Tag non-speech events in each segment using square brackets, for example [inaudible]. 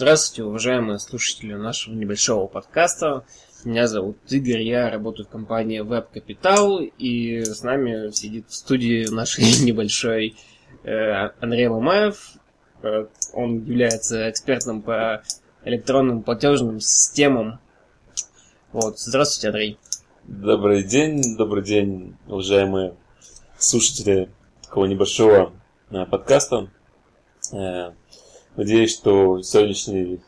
Здравствуйте, уважаемые слушатели нашего небольшого подкаста. Меня зовут Игорь, я работаю в компании Web Capital, и с нами сидит в студии нашей [laughs] небольшой э, Андрей Ломаев. Э, он является экспертом по электронным платежным системам. Вот, здравствуйте, Андрей. Добрый день, добрый день, уважаемые слушатели такого небольшого э, подкаста. Надеюсь, что сегодняшний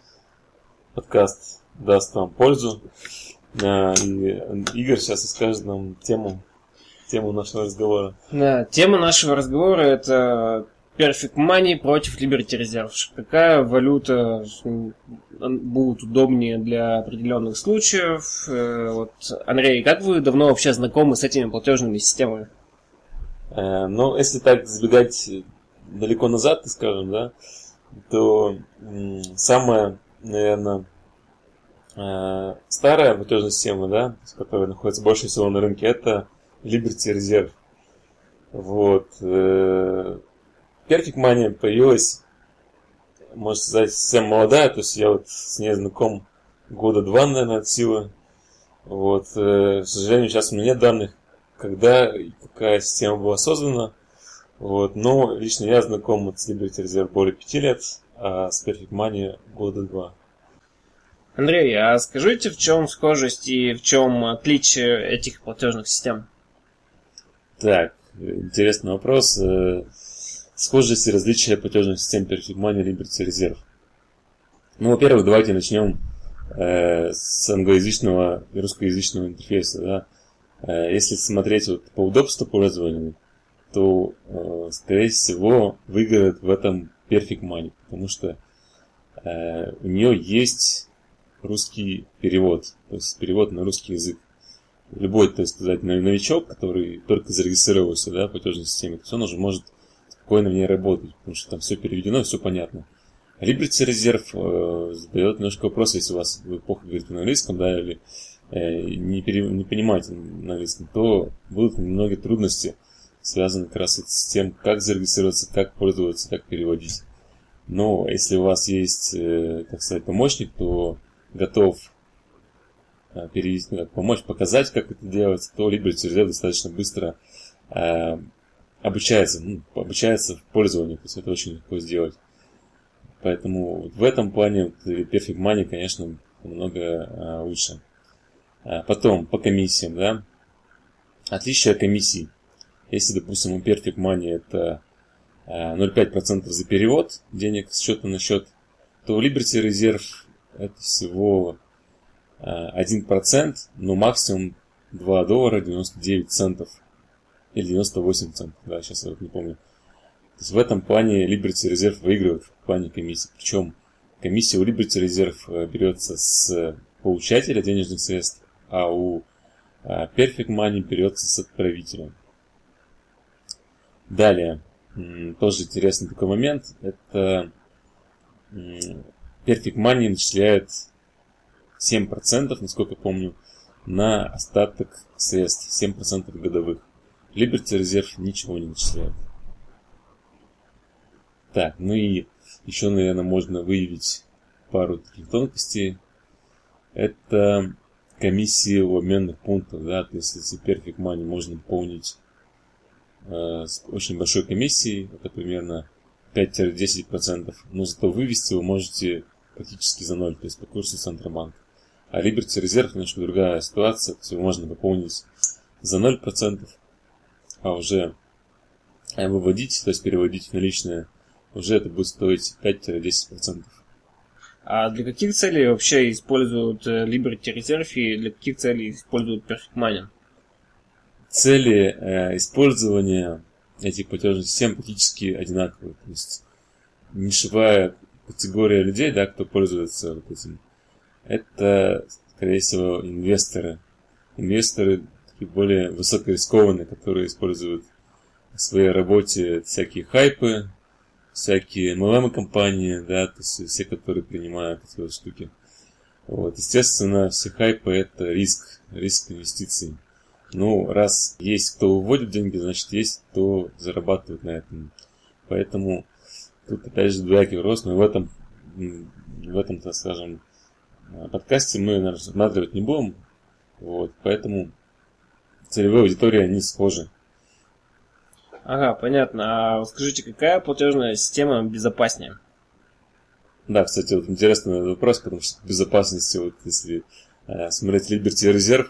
подкаст даст вам пользу. А, и Игорь сейчас расскажет нам тему, тему нашего разговора. Да, тема нашего разговора это Perfect Money против Liberty Reserve. Какая валюта будет удобнее для определенных случаев? Э, вот, Андрей, как вы давно вообще знакомы с этими платежными системами? Э, ну, если так забегать далеко назад, скажем, да, то самая, наверное, э, старая платежная система, да, которая находится больше всего на рынке, это Liberty Reserve. Вот. Э, Perfect Money появилась, можно сказать, совсем молодая, то есть я вот с ней знаком года два, наверное, от силы. Вот. Э, к сожалению, сейчас у меня нет данных, когда и какая система была создана. Вот, но лично я знаком с Liberty Reserve более пяти лет, а с Perfect Money года два. Андрей, а скажите, в чем схожесть и в чем отличие этих платежных систем? Так, интересный вопрос. Э, схожесть и различия платежных систем Perfect Money и Liberty Reserve. Ну, во-первых, давайте начнем э, с англоязычного и русскоязычного интерфейса. Да? Э, если смотреть вот по удобству пользования, то, э, скорее всего, выиграет в этом Perfect Money, потому что э, у нее есть русский перевод, то есть перевод на русский язык. Любой, так сказать, новичок, который только зарегистрировался да, в платежной системе, то есть он уже может спокойно в ней работать, потому что там все переведено, все понятно. Liberty Reserve э, задает немножко вопрос, если у вас вы плохо говорите на английском, да, или э, не, пере, не понимаете на английском, то будут немного трудности связано как раз с тем, как зарегистрироваться, как пользоваться, как переводить. Но если у вас есть, э, так сказать, помощник, то готов э, перевести, ну, помочь показать, как это делать, то Liberty Reserve достаточно быстро э, обучается, ну, обучается в пользовании, то есть это очень легко сделать. Поэтому в этом плане Perfect Money, конечно, намного лучше. Потом, по комиссиям, да. Отличие комиссий. Если, допустим, у Perfect Money это 0,5% э, за перевод денег с счета на счет, то у Liberty Reserve это всего 1%, э, но максимум 2 доллара 99 центов. Или 98 центов, да, сейчас я вот не помню. То есть в этом плане Liberty Reserve выигрывает в плане комиссии. Причем комиссия у Liberty Reserve э, берется с получателя денежных средств, а у Perfect Money берется с отправителя. Далее, тоже интересный такой момент, это Perfect Money начисляет 7%, насколько помню, на остаток средств, 7% годовых. Liberty Reserve ничего не начисляет. Так, ну и еще, наверное, можно выявить пару таких тонкостей. Это комиссии у обменных пунктов, да, то есть если Perfect Money можно пополнить с очень большой комиссией, это примерно 5-10%, но зато вывести вы можете практически за ноль, то есть по курсу Центробанка. А Liberty Reserve немножко другая ситуация, то есть его можно пополнить за 0%, а уже выводить, то есть переводить в наличные, уже это будет стоить 5-10%. А для каких целей вообще используют э, Liberty Reserve и для каких целей используют Perfect Money? Цели э, использования этих платежных систем практически одинаковые. То есть нишевая категория людей, да, кто пользуется вот этим, это, скорее всего, инвесторы. Инвесторы такие более высокорискованные, которые используют в своей работе всякие хайпы, всякие MLM-компании, да, то есть все, которые принимают эти вот штуки. Вот, естественно, все хайпы это риск, риск инвестиций. Ну, раз есть кто выводит деньги, значит есть кто зарабатывает на этом. Поэтому тут опять же двоякий рост, но в этом в этом, так скажем, подкасте мы, наверное, рассматривать не будем. Вот, поэтому целевые аудитории, они схожи. Ага, понятно. А скажите, какая платежная система безопаснее? Да, кстати, вот интересный вопрос, потому что безопасности, вот если э, смотреть Liberty Reserve,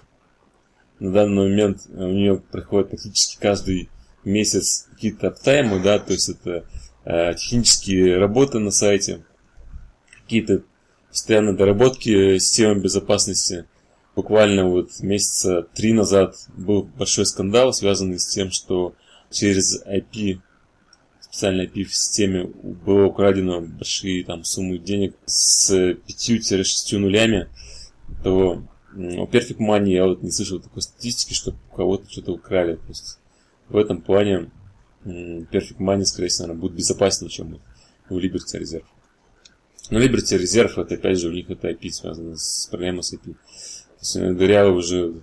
на данный момент у нее проходит практически каждый месяц какие-то аптаймы, да, то есть это э, технические работы на сайте, какие-то постоянные доработки системы безопасности. Буквально вот месяца три назад был большой скандал, связанный с тем, что через IP специальной IP в системе было украдено большие там суммы денег с 5-6 нулями, то у Perfect Money я вот не слышал такой статистики, что у кого-то что-то украли. То есть в этом плане Perfect Money, скорее всего, будет безопаснее, чем у Liberty Reserve. Но Liberty Reserve, это опять же у них это IP связано с проблемой с IP. То есть э, дырявый уже,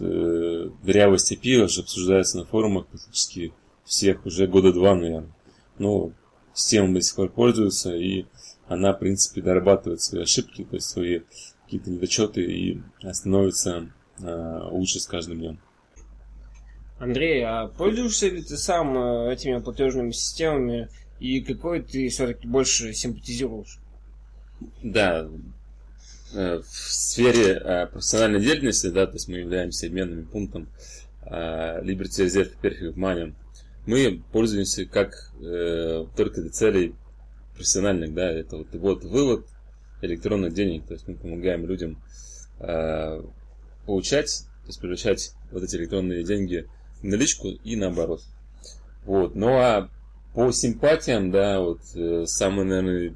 э, дырявость IP уже обсуждается на форумах практически всех уже года два, наверное но система до сих пор пользуется, и она, в принципе, дорабатывает свои ошибки, то есть свои какие-то недочеты и становится э, лучше с каждым днем. Андрей, а пользуешься ли ты сам э, этими платежными системами и какой ты все-таки больше симпатизируешь? Да, э, в сфере э, профессиональной деятельности, да, то есть мы являемся обменным пунктом Liberty Reserve Perfect Money мы пользуемся как только для целей профессиональных, да, это вот, вот вывод электронных денег, то есть мы помогаем людям э, получать, то есть превращать вот эти электронные деньги в наличку и наоборот. Вот, ну а по симпатиям, да, вот э, самое, наверное,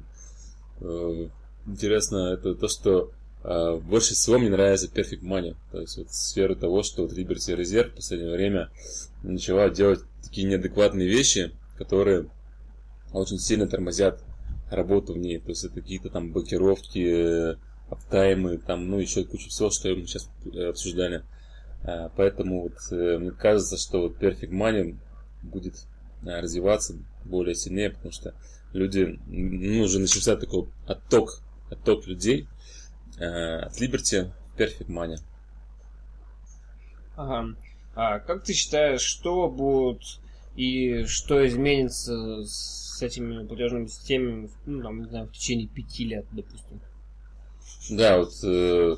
э, интересно это то, что э, больше всего мне нравится Perfect Money, то есть вот сфера того, что вот Liberty Reserve в последнее время начала делать такие неадекватные вещи, которые очень сильно тормозят работу в ней. То есть это какие-то там блокировки, аптаймы, там, ну, еще куча всего, что мы сейчас э, обсуждали. А, поэтому вот э, мне кажется, что вот Perfect Money будет э, развиваться более сильнее, потому что люди, ну, уже начался такой отток, отток людей от Liberty в Perfect Money. Ага. А как ты считаешь, что будет и что изменится с этими платежными системами, ну, там, не знаю, в течение пяти лет, допустим? Да, вот э,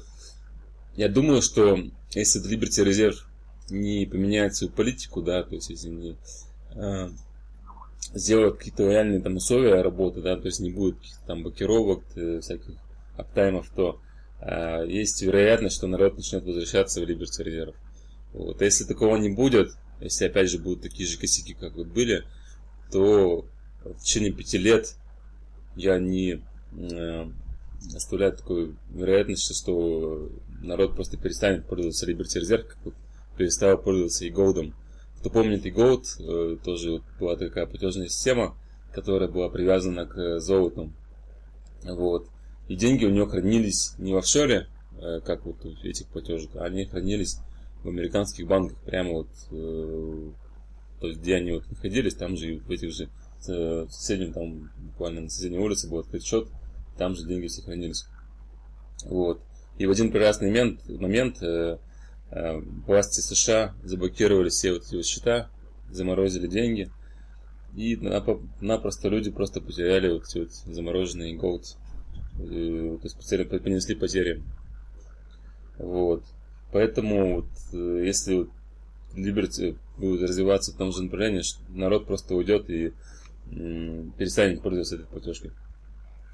я думаю, что если Liberty Reserve не поменяет свою политику, да, то есть если не э, сделают какие-то реальные там условия работы, да, то есть не будет там блокировок, э, всяких аптаймов, то э, есть вероятность, что народ начнет возвращаться в Liberty Reserve. Вот. Если такого не будет, если опять же будут такие же косяки, как вот были, то в течение пяти лет я не э, оставляю такую вероятность, что народ просто перестанет пользоваться Liberty Reserve, как вот перестал пользоваться и Gold. Кто помнит и Gold, э, тоже была такая платежная система, которая была привязана к золоту. Вот. И деньги у нее хранились не в офшоре, э, как вот у этих платежек, а они хранились в американских банках, прямо вот, э, то есть где они вот находились, там же в этих же э, в соседнем, там буквально на соседней улице был открыт счет, там же деньги сохранились. Вот. И в один прекрасный момент, момент э, э, власти США заблокировали все вот эти вот счета, заморозили деньги, и напросто люди просто потеряли вот эти вот замороженные голд. Э, то есть понесли потери. Вот. Поэтому вот, э, если Liberty будет развиваться в том же направлении, народ просто уйдет и перестанет пользоваться этой платежкой.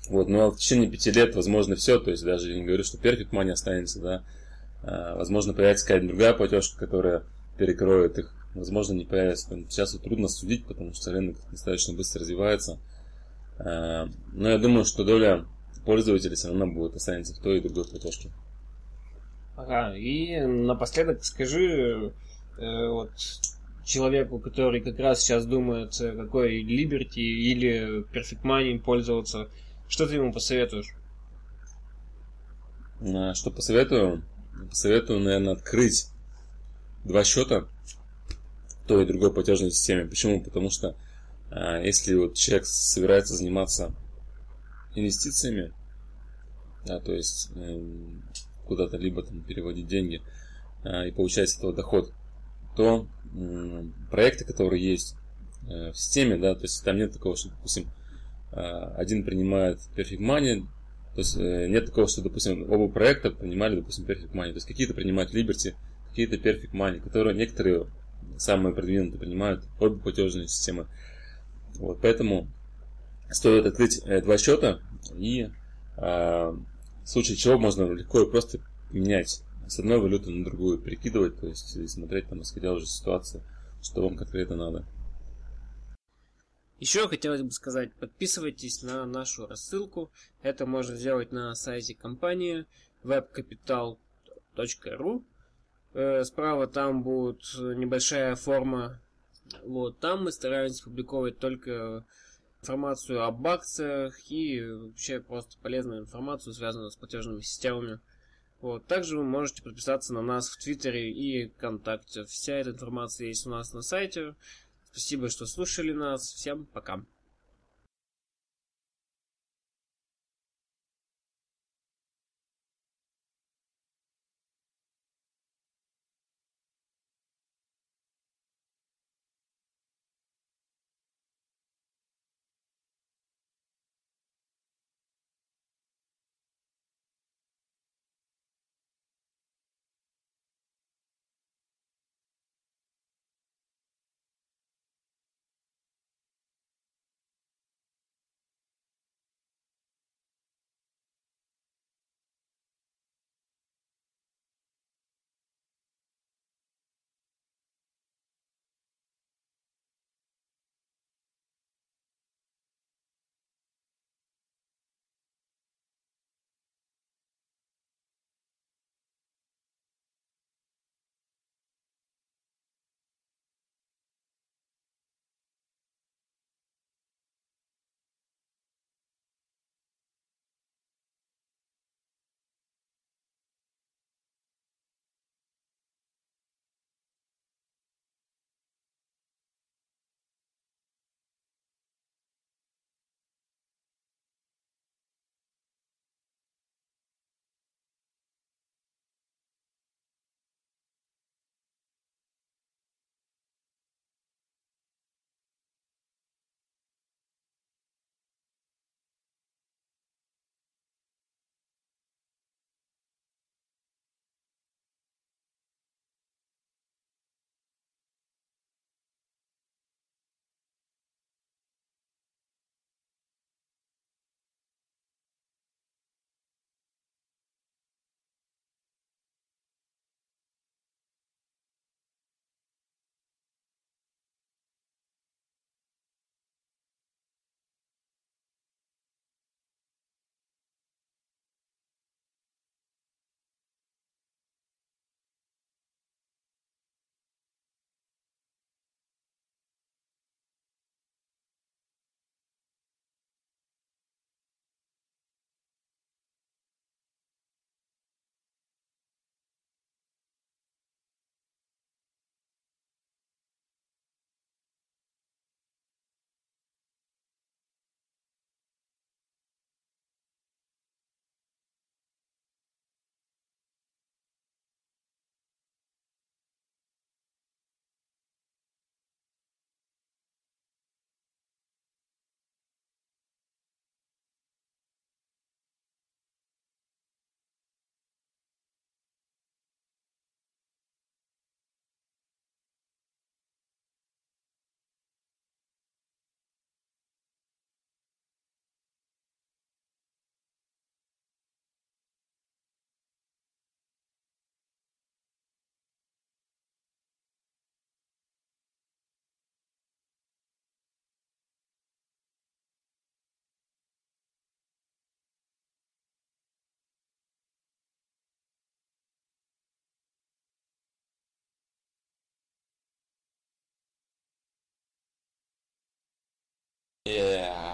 Вот, но в течение пяти лет возможно все, то есть даже я не говорю, что Perfect Money останется, да, а, возможно появится какая-то другая платежка, которая перекроет их, возможно не появится. Сейчас вот трудно судить, потому что рынок достаточно быстро развивается. А, но я думаю, что доля пользователей все равно будет останется в той и другой платежке. Ага, и напоследок скажи э, вот человеку, который как раз сейчас думает, э, какой Liberty или Perfect Money пользоваться, что ты ему посоветуешь? А, что посоветую? Посоветую, наверное, открыть два счета в той и другой платежной системе. Почему? Потому что а, если вот человек собирается заниматься инвестициями, да, то есть э, куда-то либо там переводить деньги э, и получать с этого доход, то проекты, которые есть э, в системе, да, то есть там нет такого, что, допустим, э, один принимает Perfect Money, то есть нет такого, что, допустим, оба проекта принимали, допустим, Perfect Money. То есть какие-то принимают Liberty, какие-то Perfect Money, которые некоторые самые продвинутые принимают обе платежные системы. Вот, поэтому стоит открыть два счета и в случае чего можно легко и просто менять с одной валюты на другую, перекидывать, то есть и смотреть там, исходя уже ситуации, что вам конкретно надо. Еще хотелось бы сказать, подписывайтесь на нашу рассылку. Это можно сделать на сайте компании webcapital.ru. Э, справа там будет небольшая форма. Вот, там мы стараемся публиковать только информацию об акциях и вообще просто полезную информацию, связанную с платежными системами. Вот. Также вы можете подписаться на нас в Твиттере и ВКонтакте. Вся эта информация есть у нас на сайте. Спасибо, что слушали нас. Всем пока. Yeah.